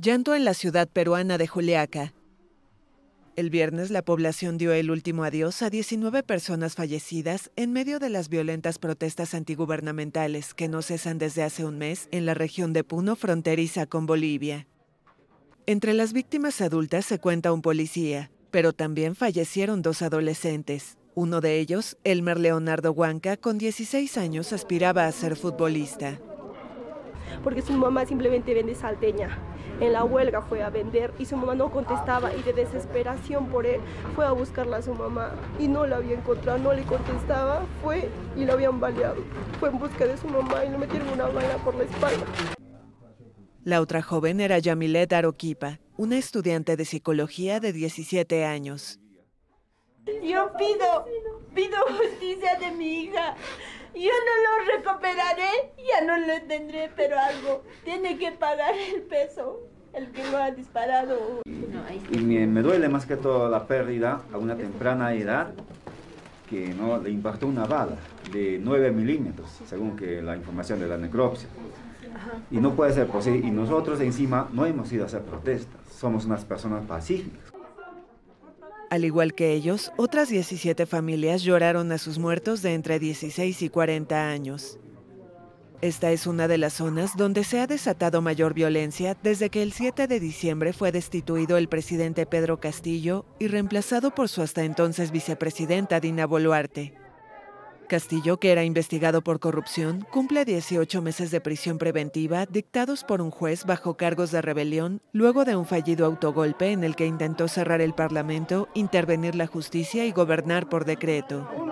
Llanto en la ciudad peruana de Juliaca. El viernes la población dio el último adiós a 19 personas fallecidas en medio de las violentas protestas antigubernamentales que no cesan desde hace un mes en la región de Puno fronteriza con Bolivia. Entre las víctimas adultas se cuenta un policía, pero también fallecieron dos adolescentes. Uno de ellos, Elmer Leonardo Huanca, con 16 años, aspiraba a ser futbolista. Porque su mamá simplemente vende salteña en la huelga fue a vender y su mamá no contestaba y de desesperación por él fue a buscarla a su mamá y no la había encontrado, no le contestaba, fue y lo habían baleado. Fue en busca de su mamá y le metieron una bala por la espalda. La otra joven era Yamilet Aroquipa, una estudiante de psicología de 17 años. Yo pido, pido justicia de mi hija. Yo no lo recuperaré, ya no lo tendré, pero algo tiene que pagar el peso, el que lo ha disparado. Y me, duele más que todo la pérdida a una temprana edad que no le impactó una bala de 9 milímetros, según que la información de la necropsia. Y no puede ser posible. Y nosotros encima no hemos ido a hacer protestas, somos unas personas pacíficas. Al igual que ellos, otras 17 familias lloraron a sus muertos de entre 16 y 40 años. Esta es una de las zonas donde se ha desatado mayor violencia desde que el 7 de diciembre fue destituido el presidente Pedro Castillo y reemplazado por su hasta entonces vicepresidenta Dina Boluarte. Castillo, que era investigado por corrupción, cumple 18 meses de prisión preventiva dictados por un juez bajo cargos de rebelión luego de un fallido autogolpe en el que intentó cerrar el Parlamento, intervenir la justicia y gobernar por decreto.